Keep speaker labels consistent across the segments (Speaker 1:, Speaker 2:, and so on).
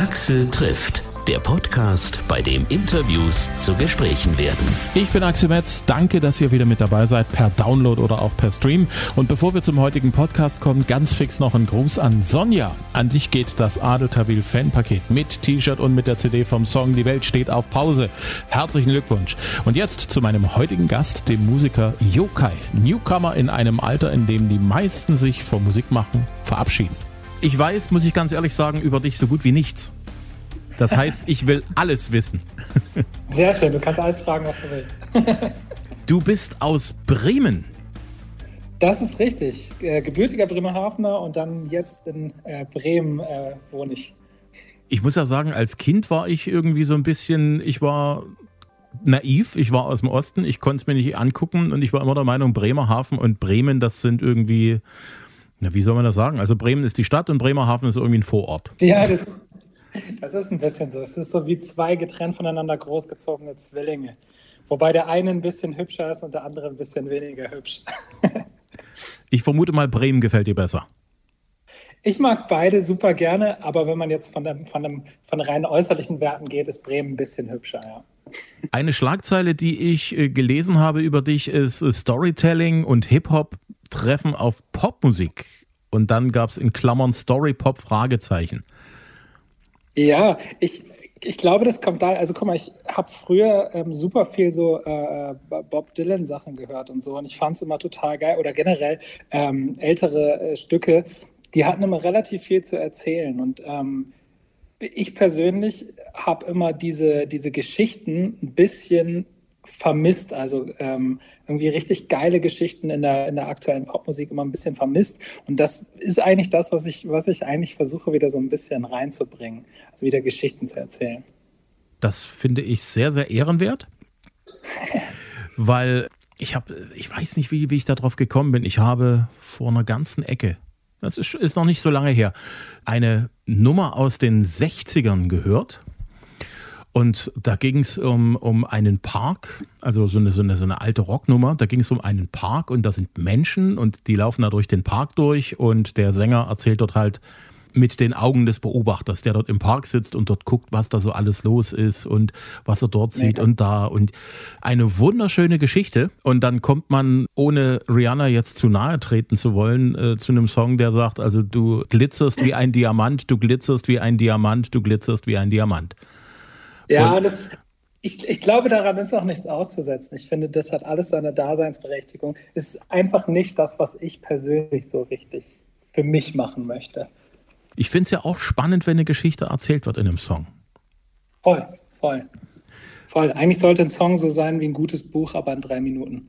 Speaker 1: Axel trifft, der Podcast, bei dem Interviews zu Gesprächen werden.
Speaker 2: Ich bin Axel Metz. Danke, dass ihr wieder mit dabei seid, per Download oder auch per Stream. Und bevor wir zum heutigen Podcast kommen, ganz fix noch ein Gruß an Sonja. An dich geht das Adeltabil Fanpaket mit T-Shirt und mit der CD vom Song Die Welt steht auf Pause. Herzlichen Glückwunsch. Und jetzt zu meinem heutigen Gast, dem Musiker Yokai. Newcomer in einem Alter, in dem die meisten sich vor Musik machen, verabschieden. Ich weiß, muss ich ganz ehrlich sagen, über dich so gut wie nichts. Das heißt, ich will alles wissen.
Speaker 3: Sehr schön, du kannst alles fragen, was du willst.
Speaker 2: du bist aus Bremen.
Speaker 3: Das ist richtig. Äh, gebürtiger Bremerhavener und dann jetzt in äh, Bremen äh, wohne ich.
Speaker 2: Ich muss ja sagen, als Kind war ich irgendwie so ein bisschen, ich war naiv, ich war aus dem Osten, ich konnte es mir nicht angucken und ich war immer der Meinung, Bremerhaven und Bremen, das sind irgendwie, na, wie soll man das sagen? Also Bremen ist die Stadt und Bremerhaven ist irgendwie ein Vorort.
Speaker 3: Ja, das ist das ist ein bisschen so. Es ist so wie zwei getrennt voneinander großgezogene Zwillinge. Wobei der eine ein bisschen hübscher ist und der andere ein bisschen weniger hübsch.
Speaker 2: ich vermute mal, Bremen gefällt dir besser.
Speaker 3: Ich mag beide super gerne, aber wenn man jetzt von, dem, von, dem, von rein äußerlichen Werten geht, ist Bremen ein bisschen hübscher, ja.
Speaker 2: Eine Schlagzeile, die ich äh, gelesen habe über dich, ist äh, Storytelling und Hip-Hop treffen auf Popmusik. Und dann gab es in Klammern Story-Pop Fragezeichen.
Speaker 3: Ja, ich, ich glaube, das kommt da. Also guck mal, ich habe früher ähm, super viel so äh, Bob Dylan Sachen gehört und so und ich fand es immer total geil oder generell ähm, ältere äh, Stücke, die hatten immer relativ viel zu erzählen und ähm, ich persönlich habe immer diese, diese Geschichten ein bisschen vermisst. Also ähm, irgendwie richtig geile Geschichten in der, in der aktuellen Popmusik immer ein bisschen vermisst. Und das ist eigentlich das, was ich, was ich eigentlich versuche, wieder so ein bisschen reinzubringen. Also wieder Geschichten zu erzählen.
Speaker 2: Das finde ich sehr, sehr ehrenwert. weil ich habe, ich weiß nicht, wie, wie ich darauf gekommen bin. Ich habe vor einer ganzen Ecke, das ist, ist noch nicht so lange her, eine Nummer aus den 60ern gehört und da ging es um, um einen Park, also so eine, so eine, so eine alte Rocknummer. Da ging es um einen Park und da sind Menschen und die laufen da durch den Park durch und der Sänger erzählt dort halt mit den Augen des Beobachters, der dort im Park sitzt und dort guckt, was da so alles los ist und was er dort sieht ja. und da. Und eine wunderschöne Geschichte. Und dann kommt man, ohne Rihanna jetzt zu nahe treten zu wollen, äh, zu einem Song, der sagt, also du glitzerst wie ein Diamant, du glitzerst wie ein Diamant, du glitzerst wie ein Diamant.
Speaker 3: Ja, das, ich, ich glaube, daran ist auch nichts auszusetzen. Ich finde, das hat alles seine Daseinsberechtigung. Es ist einfach nicht das, was ich persönlich so richtig für mich machen möchte.
Speaker 2: Ich finde es ja auch spannend, wenn eine Geschichte erzählt wird in einem Song.
Speaker 3: Voll, voll. Voll. Eigentlich sollte ein Song so sein wie ein gutes Buch, aber in drei Minuten.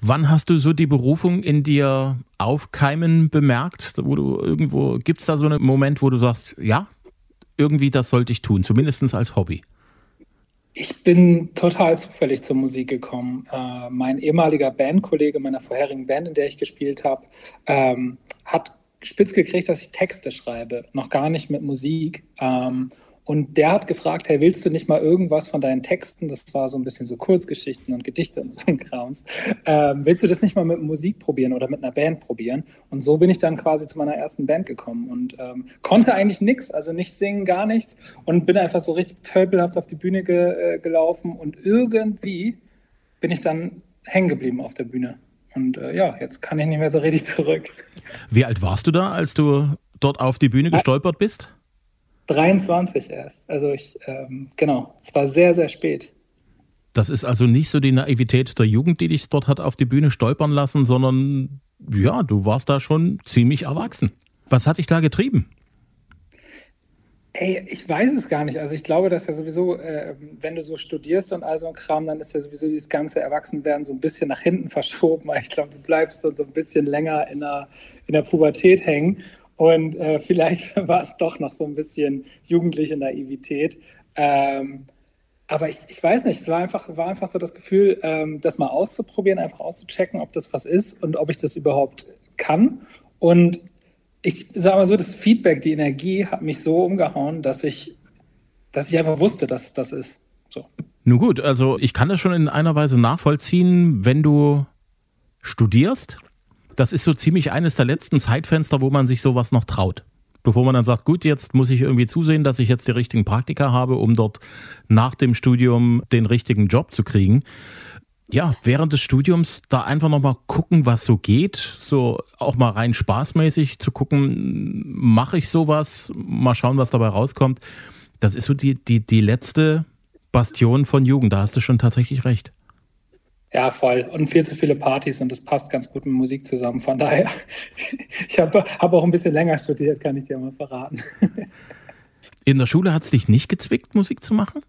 Speaker 2: Wann hast du so die Berufung in dir aufkeimen bemerkt? Wo du irgendwo, gibt es da so einen Moment, wo du sagst, ja, irgendwie das sollte ich tun, zumindest als Hobby?
Speaker 3: Ich bin total zufällig zur Musik gekommen. Äh, mein ehemaliger Bandkollege meiner vorherigen Band, in der ich gespielt habe, ähm, hat spitz gekriegt, dass ich Texte schreibe, noch gar nicht mit Musik. Ähm, und der hat gefragt, hey, willst du nicht mal irgendwas von deinen Texten, das war so ein bisschen so Kurzgeschichten und Gedichte und so ein Krams, ähm, willst du das nicht mal mit Musik probieren oder mit einer Band probieren? Und so bin ich dann quasi zu meiner ersten Band gekommen und ähm, konnte eigentlich nichts, also nicht singen, gar nichts und bin einfach so richtig tölpelhaft auf die Bühne ge äh, gelaufen und irgendwie bin ich dann hängen geblieben auf der Bühne. Und äh, ja, jetzt kann ich nicht mehr so richtig zurück.
Speaker 2: Wie alt warst du da, als du dort auf die Bühne gestolpert bist?
Speaker 3: 23 erst. Also ich, ähm, genau, es war sehr, sehr spät.
Speaker 2: Das ist also nicht so die Naivität der Jugend, die dich dort hat auf die Bühne stolpern lassen, sondern ja, du warst da schon ziemlich erwachsen. Was hat dich da getrieben?
Speaker 3: Ey, ich weiß es gar nicht. Also ich glaube, dass ja sowieso, äh, wenn du so studierst und all so ein Kram, dann ist ja sowieso dieses ganze Erwachsenwerden so ein bisschen nach hinten verschoben. Ich glaube, du bleibst dann so ein bisschen länger in der, in der Pubertät hängen. Und äh, vielleicht war es doch noch so ein bisschen jugendliche Naivität. Ähm, aber ich, ich weiß nicht, es war einfach, war einfach so das Gefühl, ähm, das mal auszuprobieren, einfach auszuchecken, ob das was ist und ob ich das überhaupt kann. Und ich sage mal so, das Feedback, die Energie hat mich so umgehauen, dass ich, dass ich einfach wusste, dass das ist. So.
Speaker 2: Nun gut, also ich kann das schon in einer Weise nachvollziehen, wenn du studierst das ist so ziemlich eines der letzten Zeitfenster, wo man sich sowas noch traut. bevor man dann sagt, gut, jetzt muss ich irgendwie zusehen, dass ich jetzt die richtigen Praktika habe, um dort nach dem Studium den richtigen Job zu kriegen. Ja, während des Studiums da einfach nochmal gucken, was so geht, so auch mal rein spaßmäßig zu gucken, mache ich sowas, mal schauen, was dabei rauskommt. Das ist so die, die, die letzte Bastion von Jugend, da hast du schon tatsächlich recht.
Speaker 3: Ja, voll. Und viel zu viele Partys und das passt ganz gut mit Musik zusammen. Von daher, ich habe hab auch ein bisschen länger studiert, kann ich dir mal verraten.
Speaker 2: In der Schule hat es dich nicht gezwickt, Musik zu machen?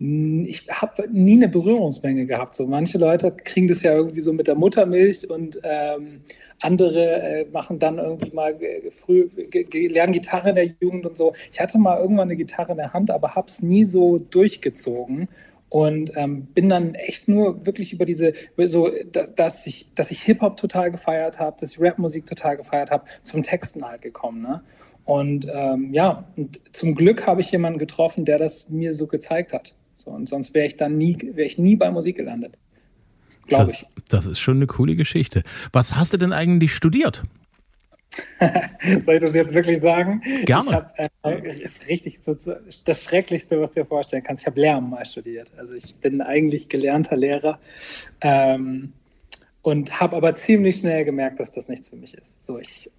Speaker 3: Ich habe nie eine Berührungsmenge gehabt. So manche Leute kriegen das ja irgendwie so mit der Muttermilch und ähm, andere äh, machen dann irgendwie mal äh, früh lernen Gitarre in der Jugend und so. Ich hatte mal irgendwann eine Gitarre in der Hand, aber habe es nie so durchgezogen und ähm, bin dann echt nur wirklich über diese, so, dass ich, dass ich Hip-Hop total gefeiert habe, dass ich Rap-Musik total gefeiert habe, zum Texten halt gekommen. Ne? Und ähm, ja, und zum Glück habe ich jemanden getroffen, der das mir so gezeigt hat. So, und sonst wäre ich dann nie, wäre ich nie bei Musik gelandet. Glaube ich.
Speaker 2: Das ist schon eine coole Geschichte. Was hast du denn eigentlich studiert?
Speaker 3: Soll ich das jetzt wirklich sagen?
Speaker 2: Gerne.
Speaker 3: Ich hab, äh, ist richtig das Schrecklichste, was du dir vorstellen kannst. Ich habe Lärm mal studiert. Also ich bin eigentlich gelernter Lehrer ähm, und habe aber ziemlich schnell gemerkt, dass das nichts für mich ist. So ich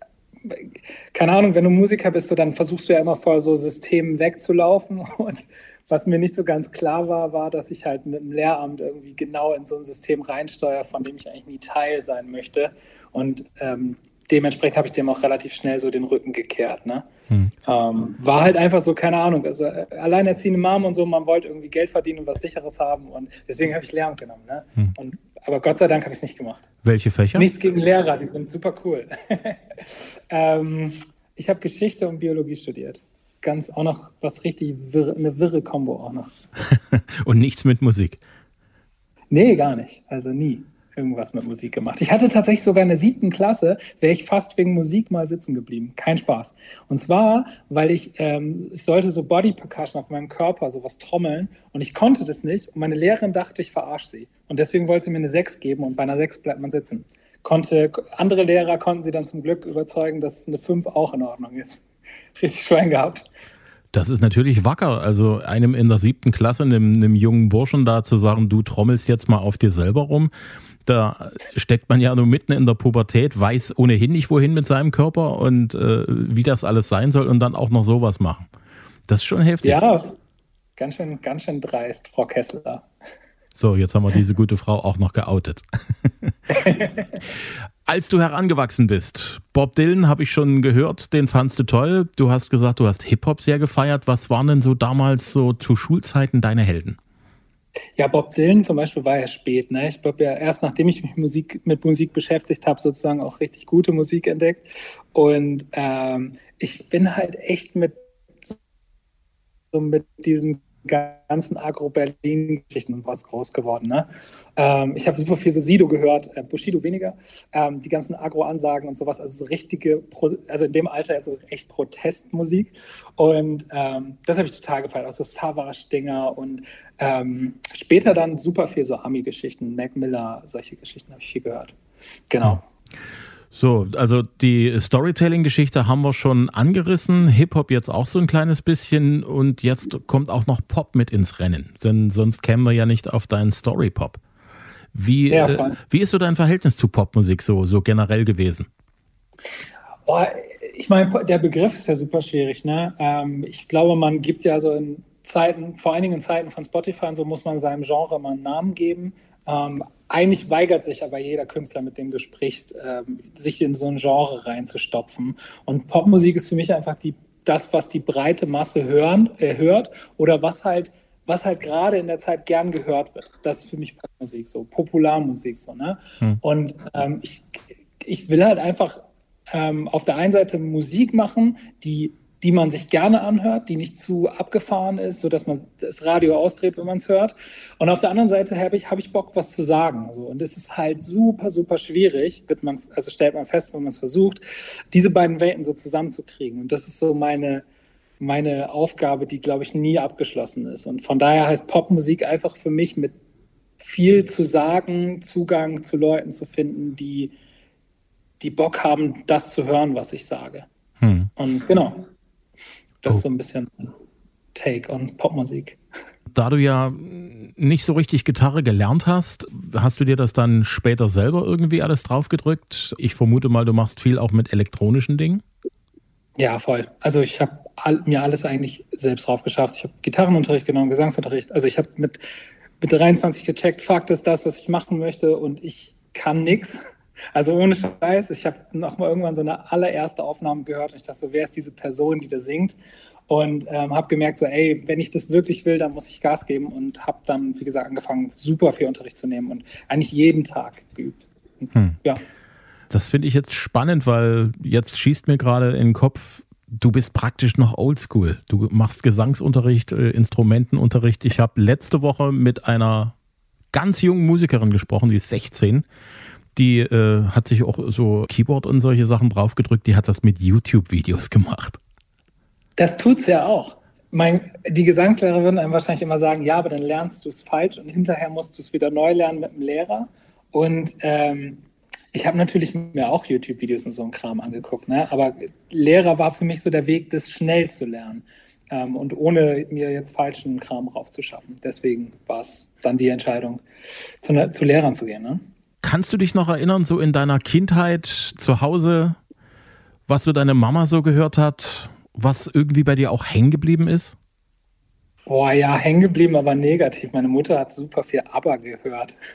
Speaker 3: keine Ahnung, wenn du Musiker bist, so, dann versuchst du ja immer vor so Systemen wegzulaufen. Und was mir nicht so ganz klar war, war, dass ich halt mit dem Lehramt irgendwie genau in so ein System reinsteuere, von dem ich eigentlich nie Teil sein möchte. Und ähm, dementsprechend habe ich dem auch relativ schnell so den Rücken gekehrt. Ne? Hm. Ähm, war halt einfach so, keine Ahnung, also äh, alleinerziehende Mom und so, man wollte irgendwie Geld verdienen und was Sicheres haben und deswegen habe ich Lehramt genommen. Ne? Hm. Und, aber Gott sei Dank habe ich es nicht gemacht.
Speaker 2: Welche Fächer?
Speaker 3: Nichts gegen Lehrer, die sind super cool. ähm, ich habe Geschichte und Biologie studiert. Ganz auch noch was richtig wirre, eine wirre Kombo auch noch.
Speaker 2: und nichts mit Musik?
Speaker 3: Nee, gar nicht. Also nie irgendwas mit Musik gemacht. Ich hatte tatsächlich sogar in der siebten Klasse, wäre ich fast wegen Musik mal sitzen geblieben. Kein Spaß. Und zwar, weil ich, ähm, ich sollte so Body Percussion auf meinem Körper, sowas trommeln und ich konnte das nicht und meine Lehrerin dachte, ich verarsche sie. Und deswegen wollte sie mir eine 6 geben und bei einer 6 bleibt man sitzen. Konnte, andere Lehrer konnten sie dann zum Glück überzeugen, dass eine 5 auch in Ordnung ist. Richtig Schwein gehabt.
Speaker 2: Das ist natürlich wacker. Also einem in der siebten Klasse, einem, einem jungen Burschen da zu sagen, du trommelst jetzt mal auf dir selber rum da steckt man ja nur mitten in der Pubertät, weiß ohnehin nicht wohin mit seinem Körper und äh, wie das alles sein soll und dann auch noch sowas machen. Das ist schon heftig.
Speaker 3: Ja, ganz schön, ganz schön dreist, Frau Kessler.
Speaker 2: So, jetzt haben wir diese gute Frau auch noch geoutet. Als du herangewachsen bist, Bob Dylan habe ich schon gehört, den fandst du toll. Du hast gesagt, du hast Hip-Hop sehr gefeiert. Was waren denn so damals so zu Schulzeiten deine Helden?
Speaker 3: Ja, Bob Dylan zum Beispiel war ja spät. Ne? Ich glaube ja erst nachdem ich mich Musik, mit Musik beschäftigt habe, sozusagen auch richtig gute Musik entdeckt. Und ähm, ich bin halt echt mit so mit diesen ganzen Agro-Berlin-Geschichten und sowas groß geworden. Ne? Ähm, ich habe super viel so Sido gehört, äh, Bushido weniger, ähm, die ganzen Agro-Ansagen und sowas, also so richtige, Pro also in dem Alter also echt Protestmusik. Und ähm, das habe ich total gefeiert, auch so Savage-Dinger und ähm, später dann super viel so Ami-Geschichten, Mac Miller, solche Geschichten habe ich viel gehört. Genau. Mhm.
Speaker 2: So, also die Storytelling-Geschichte haben wir schon angerissen, Hip-Hop jetzt auch so ein kleines bisschen und jetzt kommt auch noch Pop mit ins Rennen, denn sonst kämen wir ja nicht auf deinen Story-Pop. Wie, ja, äh, wie ist so dein Verhältnis zu Popmusik so, so generell gewesen?
Speaker 3: Oh, ich meine, der Begriff ist ja super schwierig. Ne? Ähm, ich glaube, man gibt ja so in Zeiten, vor allen Dingen in Zeiten von Spotify und so, muss man seinem Genre mal einen Namen geben. Ähm, eigentlich weigert sich aber jeder Künstler, mit dem du sprichst, ähm, sich in so ein Genre reinzustopfen. Und Popmusik ist für mich einfach die, das, was die breite Masse hören, äh, hört oder was halt, was halt gerade in der Zeit gern gehört wird. Das ist für mich Popmusik so, Popularmusik so. Ne? Hm. Und ähm, ich, ich will halt einfach ähm, auf der einen Seite Musik machen, die die man sich gerne anhört, die nicht zu abgefahren ist, sodass man das Radio ausdreht, wenn man es hört. Und auf der anderen Seite habe ich, hab ich Bock, was zu sagen. Also, und es ist halt super, super schwierig, wird man, also stellt man fest, wenn man es versucht, diese beiden Welten so zusammenzukriegen. Und das ist so meine, meine Aufgabe, die, glaube ich, nie abgeschlossen ist. Und von daher heißt Popmusik einfach für mich mit viel zu sagen, Zugang zu Leuten zu finden, die, die Bock haben, das zu hören, was ich sage. Hm. Und genau, das oh. ist so ein bisschen Take on Popmusik.
Speaker 2: Da du ja nicht so richtig Gitarre gelernt hast, hast du dir das dann später selber irgendwie alles draufgedrückt? Ich vermute mal, du machst viel auch mit elektronischen Dingen.
Speaker 3: Ja, voll. Also ich habe mir alles eigentlich selbst drauf geschafft. Ich habe Gitarrenunterricht genommen, Gesangsunterricht. Also ich habe mit, mit 23 gecheckt, Fakt ist das, was ich machen möchte und ich kann nichts. Also ohne Scheiß, ich habe noch mal irgendwann so eine allererste Aufnahme gehört und ich dachte so, wer ist diese Person, die da singt? Und ähm, habe gemerkt, so, ey, wenn ich das wirklich will, dann muss ich Gas geben und habe dann, wie gesagt, angefangen, super viel Unterricht zu nehmen und eigentlich jeden Tag geübt. Hm.
Speaker 2: Ja. Das finde ich jetzt spannend, weil jetzt schießt mir gerade in den Kopf, du bist praktisch noch oldschool. Du machst Gesangsunterricht, äh, Instrumentenunterricht. Ich habe letzte Woche mit einer ganz jungen Musikerin gesprochen, die ist 16. Die äh, hat sich auch so Keyboard und solche Sachen draufgedrückt. Die hat das mit YouTube-Videos gemacht.
Speaker 3: Das tut's ja auch. Mein, die Gesangslehrer würden einem wahrscheinlich immer sagen, ja, aber dann lernst du es falsch und hinterher musst du es wieder neu lernen mit dem Lehrer. Und ähm, ich habe natürlich mir auch YouTube-Videos und so einen Kram angeguckt, ne? aber Lehrer war für mich so der Weg, das schnell zu lernen ähm, und ohne mir jetzt falschen Kram raufzuschaffen. Deswegen war es dann die Entscheidung, zu, ne, zu Lehrern zu gehen. Ne?
Speaker 2: Kannst du dich noch erinnern, so in deiner Kindheit zu Hause, was so deine Mama so gehört hat? was irgendwie bei dir auch hängen geblieben ist?
Speaker 3: Boah, ja, hängen geblieben, aber negativ. Meine Mutter hat super viel Aber gehört.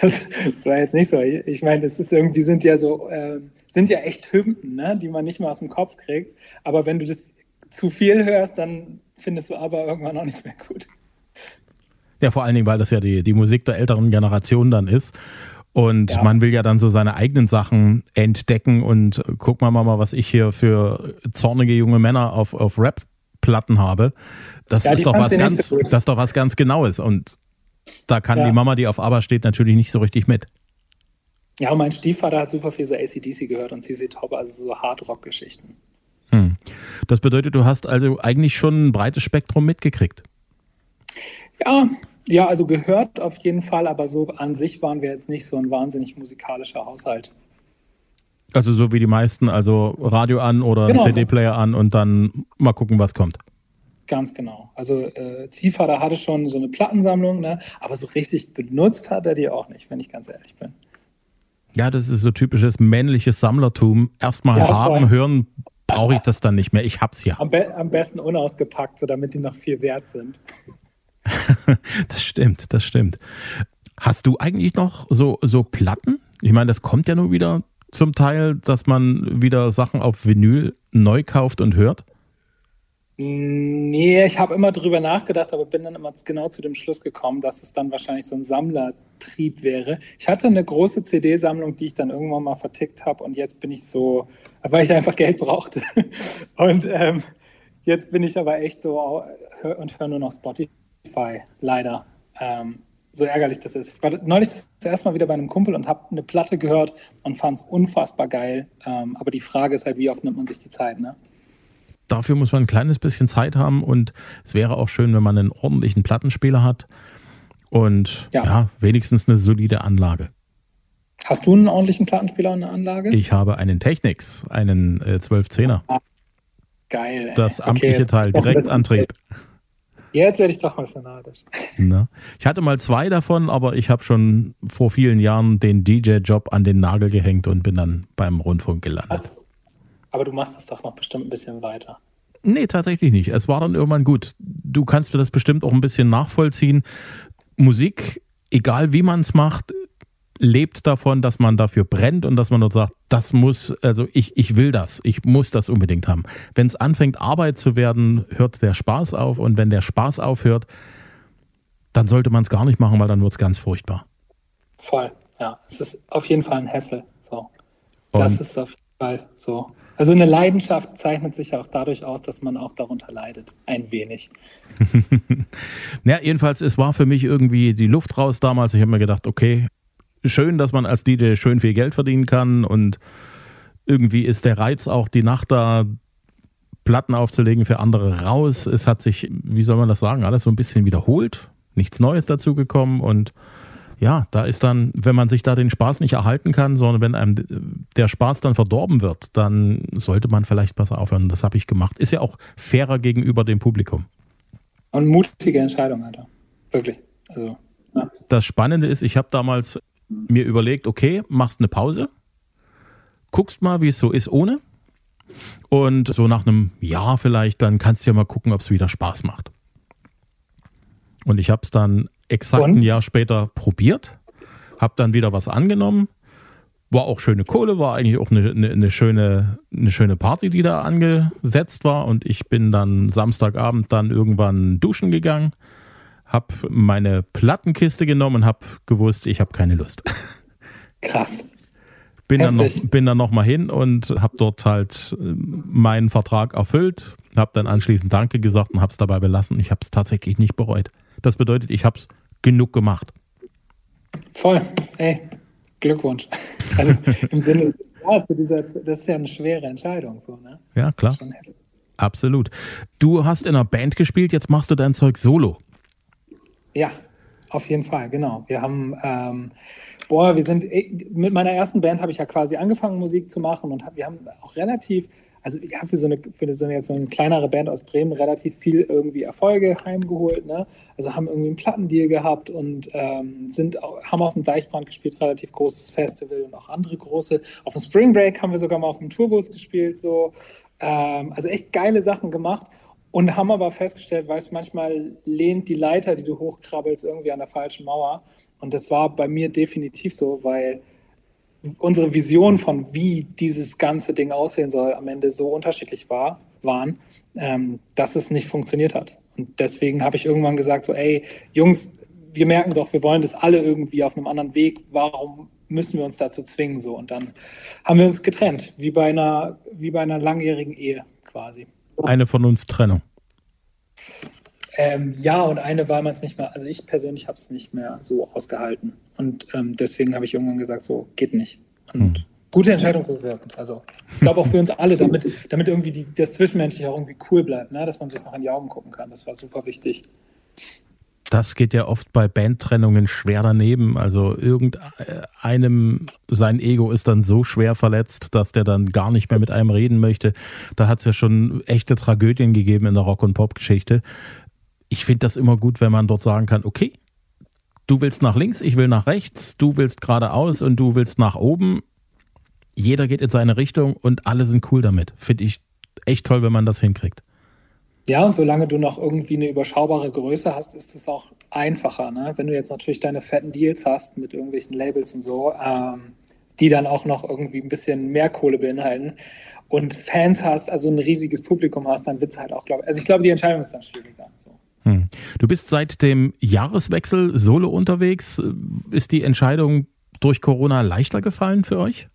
Speaker 3: Das, das war jetzt nicht so. Ich meine, es ist irgendwie sind ja so, äh, sind ja echt Hymnen, ne, die man nicht mehr aus dem Kopf kriegt. Aber wenn du das zu viel hörst, dann findest du aber irgendwann auch nicht mehr gut.
Speaker 2: Ja, vor allen Dingen, weil das ja die, die Musik der älteren Generation dann ist. Und ja. man will ja dann so seine eigenen Sachen entdecken und guck mal mal, was ich hier für zornige junge Männer auf, auf Rap-Platten habe. Das ja, ist doch was ganz, so das ist doch was ganz Genaues. Und da kann ja. die Mama, die auf Aber steht, natürlich nicht so richtig mit.
Speaker 3: Ja, und mein Stiefvater hat super viel so ACDC gehört und CC Top, also so Hardrock-Geschichten.
Speaker 2: Hm. Das bedeutet, du hast also eigentlich schon ein breites Spektrum mitgekriegt.
Speaker 3: Ja, ja, also gehört auf jeden Fall, aber so an sich waren wir jetzt nicht so ein wahnsinnig musikalischer Haushalt.
Speaker 2: Also so wie die meisten, also Radio an oder genau, CD-Player an und dann mal gucken, was kommt.
Speaker 3: Ganz genau. Also äh, Ziehvater hatte schon so eine Plattensammlung, ne? aber so richtig benutzt hat er die auch nicht, wenn ich ganz ehrlich bin.
Speaker 2: Ja, das ist so typisches männliches Sammlertum. Erstmal ja, haben, voll. hören, brauche ich das dann nicht mehr. Ich hab's ja.
Speaker 3: Am, be am besten unausgepackt, so damit die noch viel wert sind.
Speaker 2: das stimmt, das stimmt. Hast du eigentlich noch so, so Platten? Ich meine, das kommt ja nur wieder zum Teil, dass man wieder Sachen auf Vinyl neu kauft und hört.
Speaker 3: Nee, ich habe immer drüber nachgedacht, aber bin dann immer genau zu dem Schluss gekommen, dass es dann wahrscheinlich so ein Sammlertrieb wäre. Ich hatte eine große CD-Sammlung, die ich dann irgendwann mal vertickt habe und jetzt bin ich so, weil ich einfach Geld brauchte. Und ähm, jetzt bin ich aber echt so und höre nur noch Spotify Spotify, leider. Ähm, so ärgerlich das ist. Ich war neulich das erste Mal wieder bei einem Kumpel und habe eine Platte gehört und fand es unfassbar geil. Ähm, aber die Frage ist halt, wie oft nimmt man sich die Zeit, ne?
Speaker 2: Dafür muss man ein kleines bisschen Zeit haben und es wäre auch schön, wenn man einen ordentlichen Plattenspieler hat und ja, ja wenigstens eine solide Anlage.
Speaker 3: Hast du einen ordentlichen Plattenspieler und eine Anlage?
Speaker 2: Ich habe einen Technics, einen äh, 1210er.
Speaker 3: Ah, geil.
Speaker 2: Ey. Das amtliche okay, Teil, Direktantrieb.
Speaker 3: Jetzt werde ich doch mal fanatisch.
Speaker 2: Na, ich hatte mal zwei davon, aber ich habe schon vor vielen Jahren den DJ-Job an den Nagel gehängt und bin dann beim Rundfunk gelandet. Was?
Speaker 3: Aber du machst das doch noch bestimmt ein bisschen weiter.
Speaker 2: Nee, tatsächlich nicht. Es war dann irgendwann gut. Du kannst mir das bestimmt auch ein bisschen nachvollziehen. Musik, egal wie man es macht, lebt davon, dass man dafür brennt und dass man dort sagt, das muss, also ich, ich will das, ich muss das unbedingt haben. Wenn es anfängt, Arbeit zu werden, hört der Spaß auf und wenn der Spaß aufhört, dann sollte man es gar nicht machen, weil dann wird es ganz furchtbar.
Speaker 3: Voll, ja. Es ist auf jeden Fall ein Hessel. So. Das ist auf jeden Fall so. Also eine Leidenschaft zeichnet sich auch dadurch aus, dass man auch darunter leidet. Ein wenig.
Speaker 2: ja, jedenfalls, es war für mich irgendwie die Luft raus damals. Ich habe mir gedacht, okay, schön, dass man als DJ schön viel Geld verdienen kann und irgendwie ist der Reiz auch die Nacht da Platten aufzulegen für andere raus. Es hat sich, wie soll man das sagen, alles so ein bisschen wiederholt, nichts Neues dazu gekommen und ja, da ist dann, wenn man sich da den Spaß nicht erhalten kann, sondern wenn einem der Spaß dann verdorben wird, dann sollte man vielleicht besser aufhören. Das habe ich gemacht. Ist ja auch fairer gegenüber dem Publikum.
Speaker 3: Und mutige Entscheidung, Alter. Wirklich. Also,
Speaker 2: ja. Das Spannende ist, ich habe damals mir überlegt, okay, machst eine Pause, guckst mal, wie es so ist ohne. Und so nach einem Jahr vielleicht, dann kannst du ja mal gucken, ob es wieder Spaß macht. Und ich habe es dann exakt Und? ein Jahr später probiert, habe dann wieder was angenommen. War auch schöne Kohle, war eigentlich auch eine, eine, eine, schöne, eine schöne Party, die da angesetzt war. Und ich bin dann Samstagabend dann irgendwann duschen gegangen, habe meine Plattenkiste genommen und habe gewusst, ich habe keine Lust.
Speaker 3: Krass.
Speaker 2: Bin dann, noch, bin dann noch mal hin und habe dort halt äh, meinen Vertrag erfüllt, habe dann anschließend Danke gesagt und habe es dabei belassen. Und ich habe es tatsächlich nicht bereut. Das bedeutet, ich habe es genug gemacht.
Speaker 3: Voll. Ey, Glückwunsch. Also im Sinne, ja, dieser, das ist ja eine schwere Entscheidung. So, ne?
Speaker 2: Ja, klar. Absolut. Du hast in einer Band gespielt, jetzt machst du dein Zeug solo.
Speaker 3: Ja, auf jeden Fall, genau. Wir haben, ähm, boah, wir sind, mit meiner ersten Band habe ich ja quasi angefangen, Musik zu machen und wir haben auch relativ also ja, für so eine, für so eine, jetzt so eine kleinere Band aus Bremen relativ viel irgendwie Erfolge heimgeholt. Ne? Also haben irgendwie einen Plattendeal gehabt und ähm, sind, haben auf dem Deichbrand gespielt, relativ großes Festival und auch andere große. Auf dem Spring Break haben wir sogar mal auf dem Tourbus gespielt. So. Ähm, also echt geile Sachen gemacht. Und haben aber festgestellt, weißt manchmal lehnt die Leiter, die du hochkrabbelst, irgendwie an der falschen Mauer. Und das war bei mir definitiv so, weil unsere Vision von, wie dieses ganze Ding aussehen soll, am Ende so unterschiedlich war, waren, ähm, dass es nicht funktioniert hat. Und deswegen habe ich irgendwann gesagt, so, ey, Jungs, wir merken doch, wir wollen das alle irgendwie auf einem anderen Weg. Warum müssen wir uns dazu zwingen? So. Und dann haben wir uns getrennt, wie bei einer, wie bei einer langjährigen Ehe quasi.
Speaker 2: Eine von uns Trennung.
Speaker 3: Ähm, ja, und eine war man es nicht mehr, also ich persönlich habe es nicht mehr so ausgehalten. Und ähm, deswegen habe ich irgendwann gesagt, so geht nicht. Und hm. gute Entscheidung rückwirkend. Also ich glaube auch für uns alle, damit, damit irgendwie die, das Zwischenmenschliche auch irgendwie cool bleibt, ne? dass man sich noch in die Augen gucken kann. Das war super wichtig.
Speaker 2: Das geht ja oft bei Bandtrennungen schwer daneben. Also irgendeinem, sein Ego ist dann so schwer verletzt, dass der dann gar nicht mehr mit einem reden möchte. Da hat es ja schon echte Tragödien gegeben in der Rock- und Pop-Geschichte ich finde das immer gut, wenn man dort sagen kann, okay, du willst nach links, ich will nach rechts, du willst geradeaus und du willst nach oben. Jeder geht in seine Richtung und alle sind cool damit. Finde ich echt toll, wenn man das hinkriegt.
Speaker 3: Ja, und solange du noch irgendwie eine überschaubare Größe hast, ist es auch einfacher. Ne? Wenn du jetzt natürlich deine fetten Deals hast mit irgendwelchen Labels und so, ähm, die dann auch noch irgendwie ein bisschen mehr Kohle beinhalten und Fans hast, also ein riesiges Publikum hast, dann wird es halt auch, glaube ich, also ich glaube, die Entscheidung ist dann schwieriger. So.
Speaker 2: Hm. Du bist seit dem Jahreswechsel solo unterwegs. Ist die Entscheidung durch Corona leichter gefallen für euch?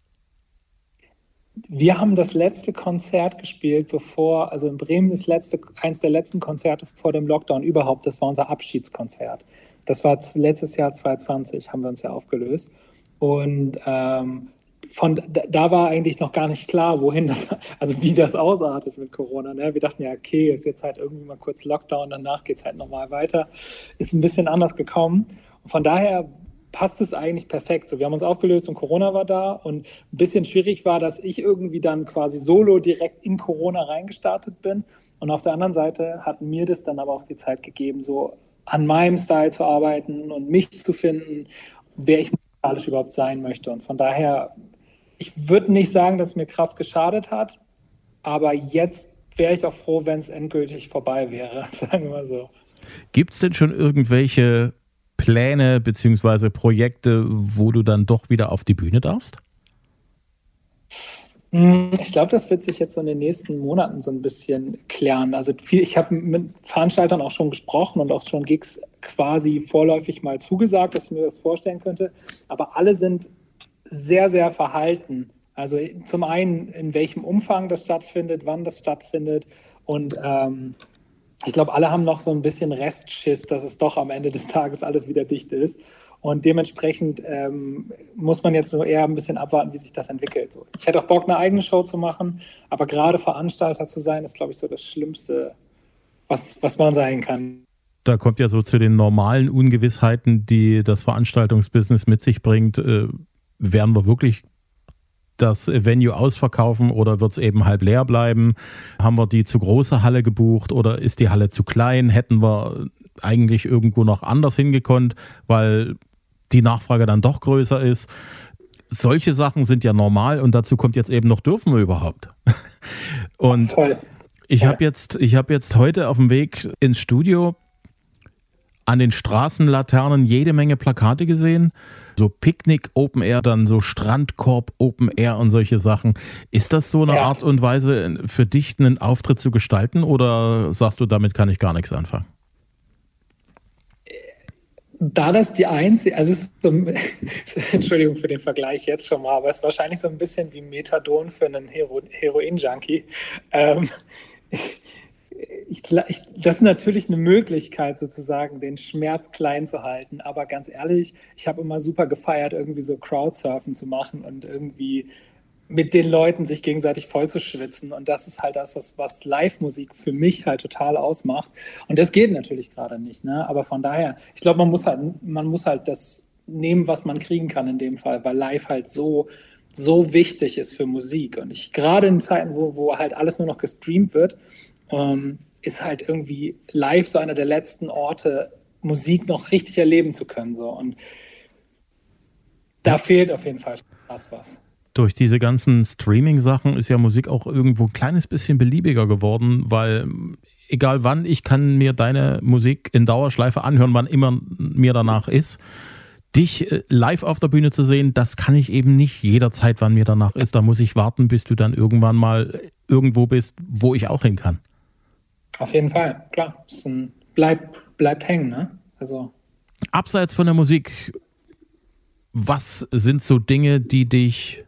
Speaker 3: Wir haben das letzte Konzert gespielt, bevor, also in Bremen das letzte, eins der letzten Konzerte vor dem Lockdown überhaupt, das war unser Abschiedskonzert. Das war letztes Jahr 2020, haben wir uns ja aufgelöst. Und ähm, von da war eigentlich noch gar nicht klar, wohin das, also wie das ausartet mit Corona. Ne? Wir dachten ja, okay, ist jetzt halt irgendwie mal kurz Lockdown, danach geht es halt nochmal weiter. Ist ein bisschen anders gekommen. Und von daher passt es eigentlich perfekt. So, wir haben uns aufgelöst und Corona war da. Und ein bisschen schwierig war, dass ich irgendwie dann quasi solo direkt in Corona reingestartet bin. Und auf der anderen Seite hat mir das dann aber auch die Zeit gegeben, so an meinem Style zu arbeiten und mich zu finden, wer ich musikalisch überhaupt sein möchte. Und von daher ich würde nicht sagen, dass es mir krass geschadet hat, aber jetzt wäre ich auch froh, wenn es endgültig vorbei wäre, sagen wir mal so.
Speaker 2: Gibt es denn schon irgendwelche Pläne bzw. Projekte, wo du dann doch wieder auf die Bühne darfst?
Speaker 3: Hm, ich glaube, das wird sich jetzt so in den nächsten Monaten so ein bisschen klären. Also viel, ich habe mit Veranstaltern auch schon gesprochen und auch schon Gigs quasi vorläufig mal zugesagt, dass ich mir das vorstellen könnte. Aber alle sind sehr, sehr verhalten. Also zum einen, in welchem Umfang das stattfindet, wann das stattfindet. Und ähm, ich glaube, alle haben noch so ein bisschen Restschiss, dass es doch am Ende des Tages alles wieder dicht ist. Und dementsprechend ähm, muss man jetzt so eher ein bisschen abwarten, wie sich das entwickelt. So, ich hätte auch Bock, eine eigene Show zu machen, aber gerade Veranstalter zu sein, ist, glaube ich, so das Schlimmste, was, was man sein kann.
Speaker 2: da kommt ja so zu den normalen Ungewissheiten, die das Veranstaltungsbusiness mit sich bringt. Äh, werden wir wirklich das Venue ausverkaufen oder wird es eben halb leer bleiben? Haben wir die zu große Halle gebucht oder ist die Halle zu klein? Hätten wir eigentlich irgendwo noch anders hingekonnt, weil die Nachfrage dann doch größer ist? Solche Sachen sind ja normal und dazu kommt jetzt eben noch, dürfen wir überhaupt? Und ich habe jetzt, hab jetzt heute auf dem Weg ins Studio an den Straßenlaternen jede Menge Plakate gesehen. So Picknick Open Air, dann so Strandkorb Open Air und solche Sachen. Ist das so eine ja. Art und Weise für dich einen Auftritt zu gestalten oder sagst du, damit kann ich gar nichts anfangen?
Speaker 3: Da das die einzige, also so, Entschuldigung für den Vergleich jetzt schon mal, aber es ist wahrscheinlich so ein bisschen wie Methadon für einen Hero, Heroin-Junkie. Ähm, ich, ich, das ist natürlich eine Möglichkeit, sozusagen den Schmerz klein zu halten. Aber ganz ehrlich, ich habe immer super gefeiert, irgendwie so Crowdsurfen zu machen und irgendwie mit den Leuten sich gegenseitig voll zu schwitzen. Und das ist halt das, was, was Live-Musik für mich halt total ausmacht. Und das geht natürlich gerade nicht. Ne? Aber von daher, ich glaube, man muss halt, man muss halt das nehmen, was man kriegen kann in dem Fall, weil live halt so so wichtig ist für Musik. Und ich gerade in Zeiten, wo, wo halt alles nur noch gestreamt wird, ähm, ist halt irgendwie live so einer der letzten Orte, Musik noch richtig erleben zu können. So. Und da fehlt auf jeden Fall was was.
Speaker 2: Durch diese ganzen Streaming-Sachen ist ja Musik auch irgendwo ein kleines bisschen beliebiger geworden, weil egal wann, ich kann mir deine Musik in Dauerschleife anhören, wann immer mir danach ist. Dich äh, live auf der Bühne zu sehen, das kann ich eben nicht jederzeit, wann mir danach ist. Da muss ich warten, bis du dann irgendwann mal irgendwo bist, wo ich auch hin kann.
Speaker 3: Auf jeden Fall, klar. Es bleibt, bleibt hängen, ne? Also.
Speaker 2: Abseits von der Musik, was sind so Dinge, die dich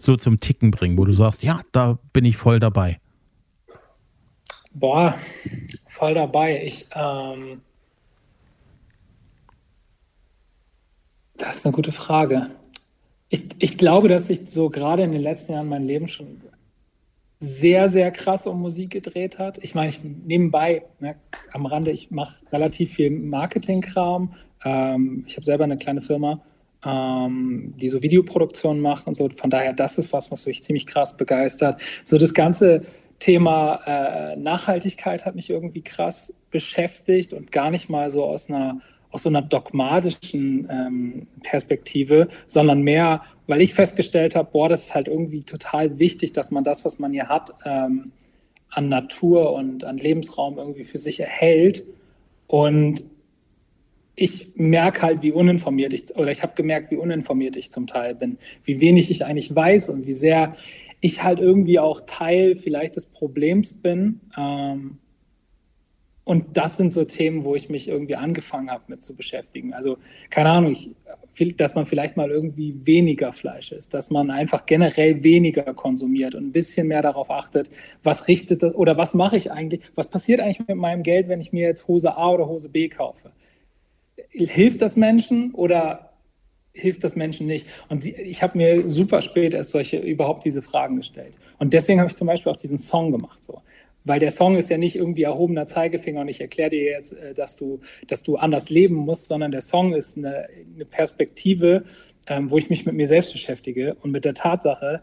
Speaker 2: so zum Ticken bringen, wo du sagst, ja, da bin ich voll dabei?
Speaker 3: Boah, voll dabei. Ich, ähm, das ist eine gute Frage. Ich, ich glaube, dass ich so gerade in den letzten Jahren mein Leben schon sehr, sehr krass um Musik gedreht hat. Ich meine, ich nebenbei, ne, am Rande, ich mache relativ viel Marketingkram. Ähm, ich habe selber eine kleine Firma, ähm, die so Videoproduktion macht und so. Von daher, das ist was, was mich ziemlich krass begeistert. So das ganze Thema äh, Nachhaltigkeit hat mich irgendwie krass beschäftigt und gar nicht mal so aus einer aus so einer dogmatischen ähm, Perspektive, sondern mehr, weil ich festgestellt habe, boah, das ist halt irgendwie total wichtig, dass man das, was man hier hat, ähm, an Natur und an Lebensraum irgendwie für sich erhält. Und ich merke halt, wie uninformiert ich, oder ich habe gemerkt, wie uninformiert ich zum Teil bin, wie wenig ich eigentlich weiß und wie sehr ich halt irgendwie auch Teil vielleicht des Problems bin. Ähm, und das sind so Themen, wo ich mich irgendwie angefangen habe mit zu beschäftigen. Also keine Ahnung, ich, dass man vielleicht mal irgendwie weniger Fleisch isst, dass man einfach generell weniger konsumiert und ein bisschen mehr darauf achtet, was richtet das oder was mache ich eigentlich, was passiert eigentlich mit meinem Geld, wenn ich mir jetzt Hose A oder Hose B kaufe? Hilft das Menschen oder hilft das Menschen nicht? Und ich habe mir super spät erst solche überhaupt diese Fragen gestellt. Und deswegen habe ich zum Beispiel auch diesen Song gemacht. So weil der Song ist ja nicht irgendwie erhobener Zeigefinger und ich erkläre dir jetzt, äh, dass du, dass du anders leben musst, sondern der Song ist eine, eine Perspektive, ähm, wo ich mich mit mir selbst beschäftige und mit der Tatsache,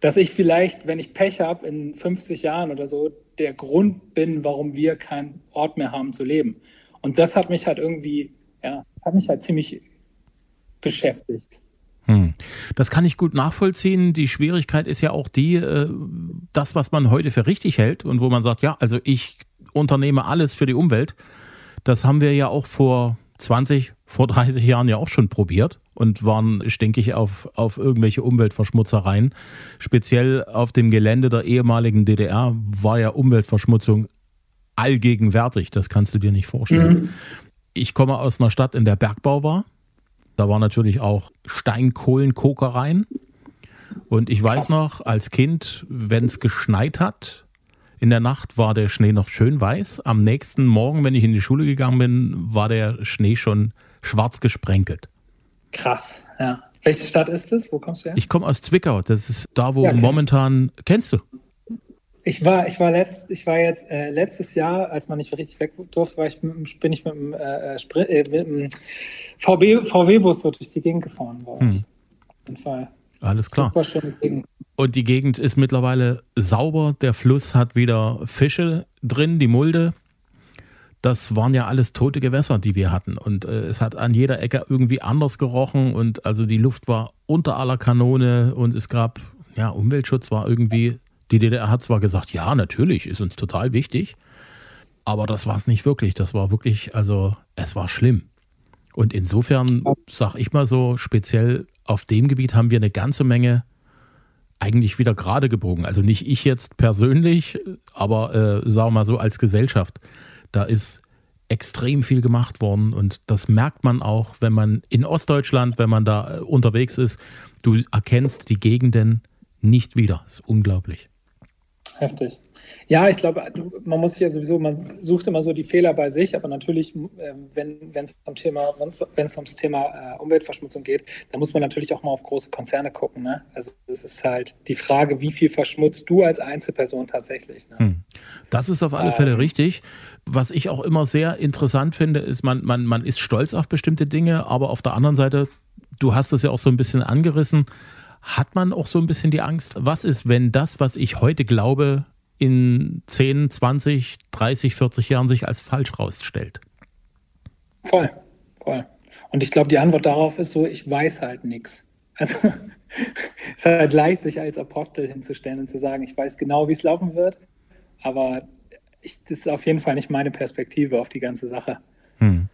Speaker 3: dass ich vielleicht, wenn ich Pech habe, in 50 Jahren oder so, der Grund bin, warum wir keinen Ort mehr haben zu leben. Und das hat mich halt irgendwie, ja, das hat mich halt ziemlich beschäftigt.
Speaker 2: Das kann ich gut nachvollziehen. Die Schwierigkeit ist ja auch die, äh, das, was man heute für richtig hält und wo man sagt, ja, also ich unternehme alles für die Umwelt. Das haben wir ja auch vor 20, vor 30 Jahren ja auch schon probiert und waren stinkig auf, auf irgendwelche Umweltverschmutzereien. Speziell auf dem Gelände der ehemaligen DDR war ja Umweltverschmutzung allgegenwärtig. Das kannst du dir nicht vorstellen. Mhm. Ich komme aus einer Stadt, in der Bergbau war. Da war natürlich auch Steinkohlenkokereien. Und ich weiß Krass. noch, als Kind, wenn es geschneit hat, in der Nacht war der Schnee noch schön weiß. Am nächsten Morgen, wenn ich in die Schule gegangen bin, war der Schnee schon schwarz gesprenkelt.
Speaker 3: Krass, ja. Welche Stadt ist das? Wo kommst du her?
Speaker 2: Ich komme aus Zwickau. Das ist da, wo ja, momentan. Kennst du?
Speaker 3: Ich war, ich war letzt, ich war jetzt äh, letztes Jahr, als man nicht richtig weg durfte, war ich mit, bin ich mit dem, äh, äh, mit dem VW, VW-Bus so durch die Gegend gefahren. War hm. Auf jeden
Speaker 2: Fall. Alles klar. Und die Gegend ist mittlerweile sauber. Der Fluss hat wieder Fische drin, die Mulde. Das waren ja alles tote Gewässer, die wir hatten. Und äh, es hat an jeder Ecke irgendwie anders gerochen. Und also die Luft war unter aller Kanone und es gab, ja, Umweltschutz war irgendwie die DDR hat zwar gesagt, ja, natürlich, ist uns total wichtig, aber das war es nicht wirklich. Das war wirklich, also es war schlimm. Und insofern, sag ich mal so, speziell auf dem Gebiet haben wir eine ganze Menge eigentlich wieder gerade gebogen. Also nicht ich jetzt persönlich, aber äh, sagen wir mal so als Gesellschaft. Da ist extrem viel gemacht worden und das merkt man auch, wenn man in Ostdeutschland, wenn man da äh, unterwegs ist, du erkennst die Gegenden nicht wieder. Das ist unglaublich.
Speaker 3: Heftig. Ja, ich glaube, man muss sich ja sowieso, man sucht immer so die Fehler bei sich, aber natürlich, ähm, wenn es um Thema, wenn es ums Thema äh, Umweltverschmutzung geht, dann muss man natürlich auch mal auf große Konzerne gucken. Ne? Also es ist halt die Frage, wie viel verschmutzt du als Einzelperson tatsächlich. Ne? Hm.
Speaker 2: Das ist auf alle Fälle ähm, richtig. Was ich auch immer sehr interessant finde, ist, man, man, man ist stolz auf bestimmte Dinge, aber auf der anderen Seite, du hast es ja auch so ein bisschen angerissen, hat man auch so ein bisschen die Angst, was ist, wenn das, was ich heute glaube, in 10, 20, 30, 40 Jahren sich als falsch rausstellt?
Speaker 3: Voll, voll. Und ich glaube, die Antwort darauf ist so, ich weiß halt nichts. Also es ist halt leicht, sich als Apostel hinzustellen und zu sagen, ich weiß genau, wie es laufen wird, aber ich, das ist auf jeden Fall nicht meine Perspektive auf die ganze Sache. Hm.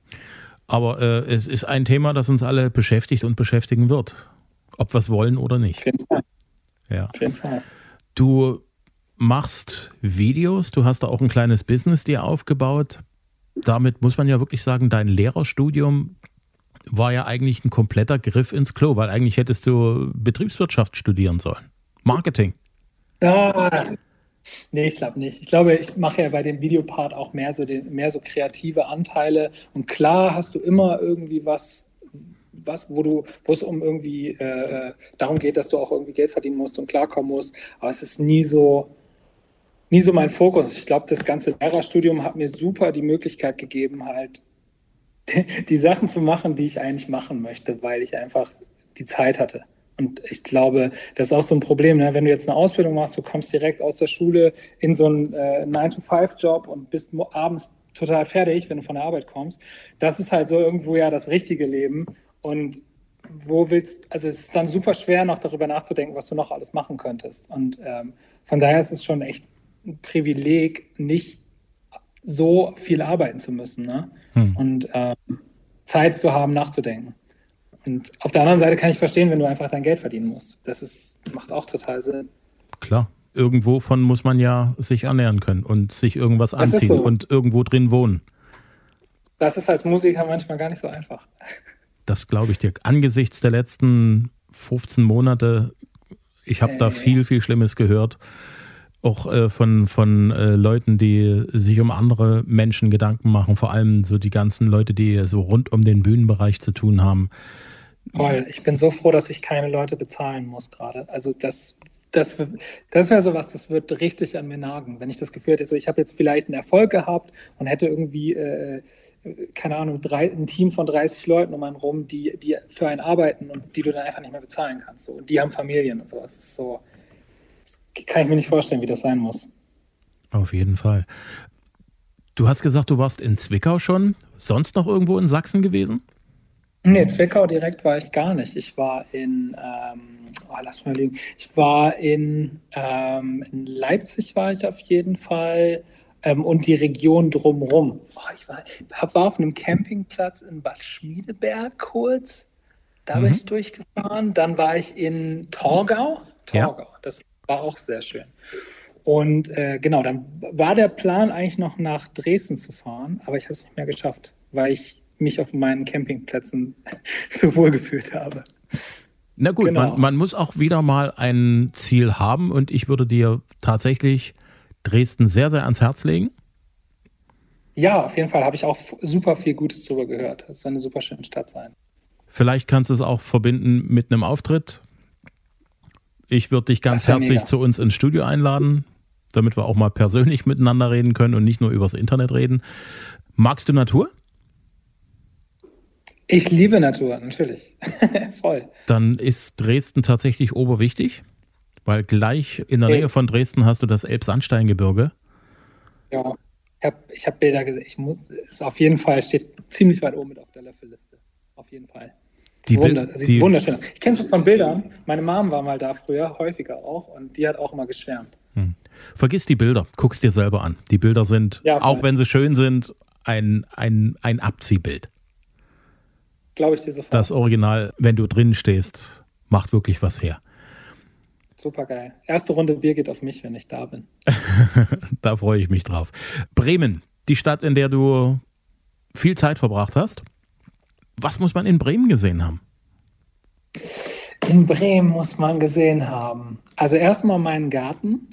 Speaker 2: Aber äh, es ist ein Thema, das uns alle beschäftigt und beschäftigen wird ob wir es wollen oder nicht. Auf jeden Fall. Ja. Auf jeden Fall. Du machst Videos, du hast da auch ein kleines Business dir aufgebaut. Damit muss man ja wirklich sagen, dein Lehrerstudium war ja eigentlich ein kompletter Griff ins Klo, weil eigentlich hättest du Betriebswirtschaft studieren sollen. Marketing.
Speaker 3: Ja, nee, ich glaube nicht. Ich glaube, ich mache ja bei dem Videopart auch mehr so, den, mehr so kreative Anteile. Und klar hast du immer irgendwie was was, wo du, wo es um irgendwie äh, darum geht, dass du auch irgendwie Geld verdienen musst und klarkommen musst. Aber es ist nie so, nie so mein Fokus. Ich glaube, das ganze Lehrerstudium hat mir super die Möglichkeit gegeben, halt die Sachen zu machen, die ich eigentlich machen möchte, weil ich einfach die Zeit hatte. Und ich glaube, das ist auch so ein Problem, ne? wenn du jetzt eine Ausbildung machst, du kommst direkt aus der Schule in so einen äh, 9-to-5-Job und bist abends total fertig, wenn du von der Arbeit kommst. Das ist halt so irgendwo ja das richtige Leben. Und wo willst, also es ist dann super schwer, noch darüber nachzudenken, was du noch alles machen könntest. Und ähm, von daher ist es schon echt ein Privileg, nicht so viel arbeiten zu müssen ne? Hm. und ähm, Zeit zu haben, nachzudenken. Und auf der anderen Seite kann ich verstehen, wenn du einfach dein Geld verdienen musst. Das ist, macht auch total Sinn.
Speaker 2: Klar. Irgendwo von muss man ja sich ernähren können und sich irgendwas anziehen so. und irgendwo drin wohnen.
Speaker 3: Das ist als Musiker manchmal gar nicht so einfach.
Speaker 2: Das glaube ich dir. Angesichts der letzten 15 Monate, ich habe da viel, viel Schlimmes gehört. Auch äh, von, von äh, Leuten, die sich um andere Menschen Gedanken machen, vor allem so die ganzen Leute, die so rund um den Bühnenbereich zu tun haben.
Speaker 3: Toll, ich bin so froh, dass ich keine Leute bezahlen muss gerade. Also das, das, das wäre so was, das wird richtig an mir nagen. Wenn ich das Gefühl hätte, so ich habe jetzt vielleicht einen Erfolg gehabt und hätte irgendwie äh, keine Ahnung, drei, ein Team von 30 Leuten um einen rum, die, die für einen arbeiten und die du dann einfach nicht mehr bezahlen kannst. So. Und die haben Familien und so. Das ist so, das kann ich mir nicht vorstellen, wie das sein muss.
Speaker 2: Auf jeden Fall. Du hast gesagt, du warst in Zwickau schon. Sonst noch irgendwo in Sachsen gewesen?
Speaker 3: Nee, Zwickau direkt war ich gar nicht. Ich war in, ähm, oh, lass mal liegen. Ich war in, ähm, in Leipzig war ich auf jeden Fall ähm, und die Region drumherum. Oh, ich war, war auf einem Campingplatz in Bad Schmiedeberg kurz. Da mhm. bin ich durchgefahren. Dann war ich in Torgau. Torgau, ja. das war auch sehr schön. Und äh, genau, dann war der Plan eigentlich noch nach Dresden zu fahren, aber ich habe es nicht mehr geschafft, weil ich mich auf meinen Campingplätzen so wohl gefühlt habe.
Speaker 2: Na gut, genau. man, man, muss auch wieder mal ein Ziel haben und ich würde dir tatsächlich Dresden sehr, sehr ans Herz legen?
Speaker 3: Ja, auf jeden Fall habe ich auch super viel Gutes darüber gehört. Es soll eine super schöne Stadt sein.
Speaker 2: Vielleicht kannst du es auch verbinden mit einem Auftritt. Ich würde dich ganz herzlich mega. zu uns ins Studio einladen. damit wir auch mal persönlich miteinander reden können und nicht nur übers Internet reden. Magst du Natur?
Speaker 3: Ich liebe Natur, natürlich. Voll.
Speaker 2: Dann ist Dresden tatsächlich oberwichtig, weil gleich in der Nähe von Dresden hast du das Elbsandsteingebirge.
Speaker 3: Ja, ich habe ich hab Bilder gesehen. Ich muss, es auf jeden Fall steht ziemlich weit oben mit auf der Löffelliste. Auf jeden Fall. Die Wunder, sieht die, wunderschön aus. Ich kenne es von Bildern. Meine Mom war mal da früher, häufiger auch, und die hat auch immer geschwärmt. Hm.
Speaker 2: Vergiss die Bilder, guck's dir selber an. Die Bilder sind, ja, auch wenn sie schön sind, ein, ein, ein Abziehbild.
Speaker 3: Glaube ich dir sofort.
Speaker 2: Das Original, wenn du drin stehst, macht wirklich was her.
Speaker 3: Super geil. Erste Runde Bier geht auf mich, wenn ich da bin.
Speaker 2: da freue ich mich drauf. Bremen, die Stadt, in der du viel Zeit verbracht hast. Was muss man in Bremen gesehen haben?
Speaker 3: In Bremen muss man gesehen haben. Also erstmal meinen Garten.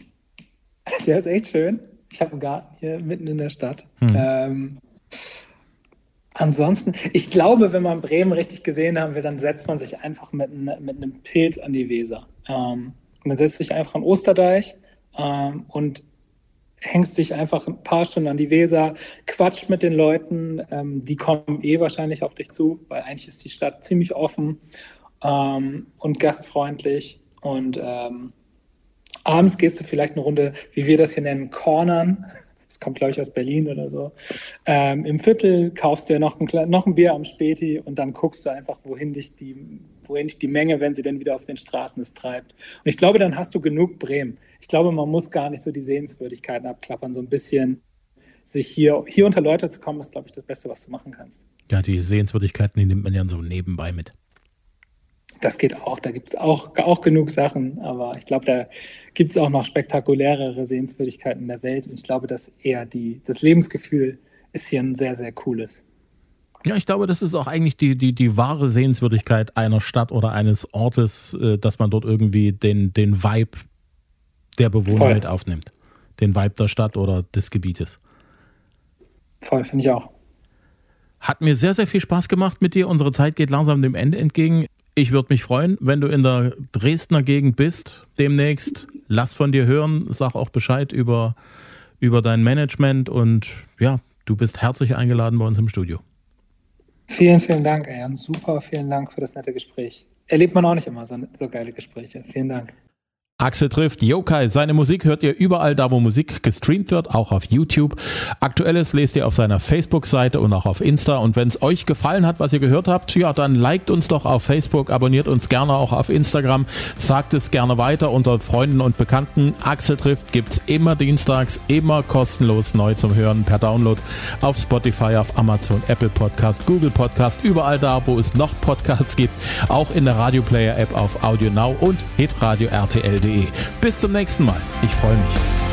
Speaker 3: Der ist echt schön. Ich habe einen Garten hier mitten in der Stadt. Hm. Ähm, ansonsten, ich glaube, wenn man Bremen richtig gesehen haben will, dann setzt man sich einfach mit, mit einem Pilz an die Weser. Ähm, man setzt sich einfach an Osterdeich ähm, und hängst dich einfach ein paar Stunden an die Weser, quatscht mit den Leuten, ähm, die kommen eh wahrscheinlich auf dich zu, weil eigentlich ist die Stadt ziemlich offen ähm, und gastfreundlich und ähm, abends gehst du vielleicht eine Runde, wie wir das hier nennen, Cornern. Das kommt, glaube ich, aus Berlin oder so. Ähm, Im Viertel kaufst du noch ein, noch ein Bier am Späti und dann guckst du einfach, wohin dich die wohin dich die Menge, wenn sie denn wieder auf den Straßen ist, treibt. Und ich glaube, dann hast du genug Bremen. Ich glaube, man muss gar nicht so die Sehenswürdigkeiten abklappern, so ein bisschen sich hier, hier unter Leute zu kommen, ist, glaube ich, das Beste, was du machen kannst.
Speaker 2: Ja, die Sehenswürdigkeiten, die nimmt man ja so nebenbei mit.
Speaker 3: Das geht auch, da gibt es auch, auch genug Sachen, aber ich glaube, da gibt es auch noch spektakulärere Sehenswürdigkeiten in der Welt und ich glaube, dass eher die, das Lebensgefühl ist hier ein sehr, sehr cooles.
Speaker 2: Ja, ich glaube, das ist auch eigentlich die, die, die wahre Sehenswürdigkeit einer Stadt oder eines Ortes, äh, dass man dort irgendwie den, den Vibe der Bewohner Voll. mit aufnimmt. Den Vibe der Stadt oder des Gebietes.
Speaker 3: Voll, finde ich auch.
Speaker 2: Hat mir sehr, sehr viel Spaß gemacht mit dir. Unsere Zeit geht langsam dem Ende entgegen. Ich würde mich freuen, wenn du in der Dresdner Gegend bist demnächst. Lass von dir hören, sag auch Bescheid über, über dein Management und ja, du bist herzlich eingeladen bei uns im Studio.
Speaker 3: Vielen, vielen Dank. Und super, vielen Dank für das nette Gespräch. Erlebt man auch nicht immer so, so geile Gespräche. Vielen Dank.
Speaker 2: Axel trifft Yokai. Seine Musik hört ihr überall da, wo Musik gestreamt wird, auch auf YouTube. Aktuelles lest ihr auf seiner Facebook-Seite und auch auf Insta. Und wenn es euch gefallen hat, was ihr gehört habt, ja, dann liked uns doch auf Facebook, abonniert uns gerne auch auf Instagram, sagt es gerne weiter unter Freunden und Bekannten. Axel trifft gibt's immer dienstags, immer kostenlos neu zum Hören per Download auf Spotify, auf Amazon, Apple Podcast, Google Podcast, überall da, wo es noch Podcasts gibt, auch in der Radio Player App auf Audio Now und hitradio RTL.de. Bis zum nächsten Mal. Ich freue mich.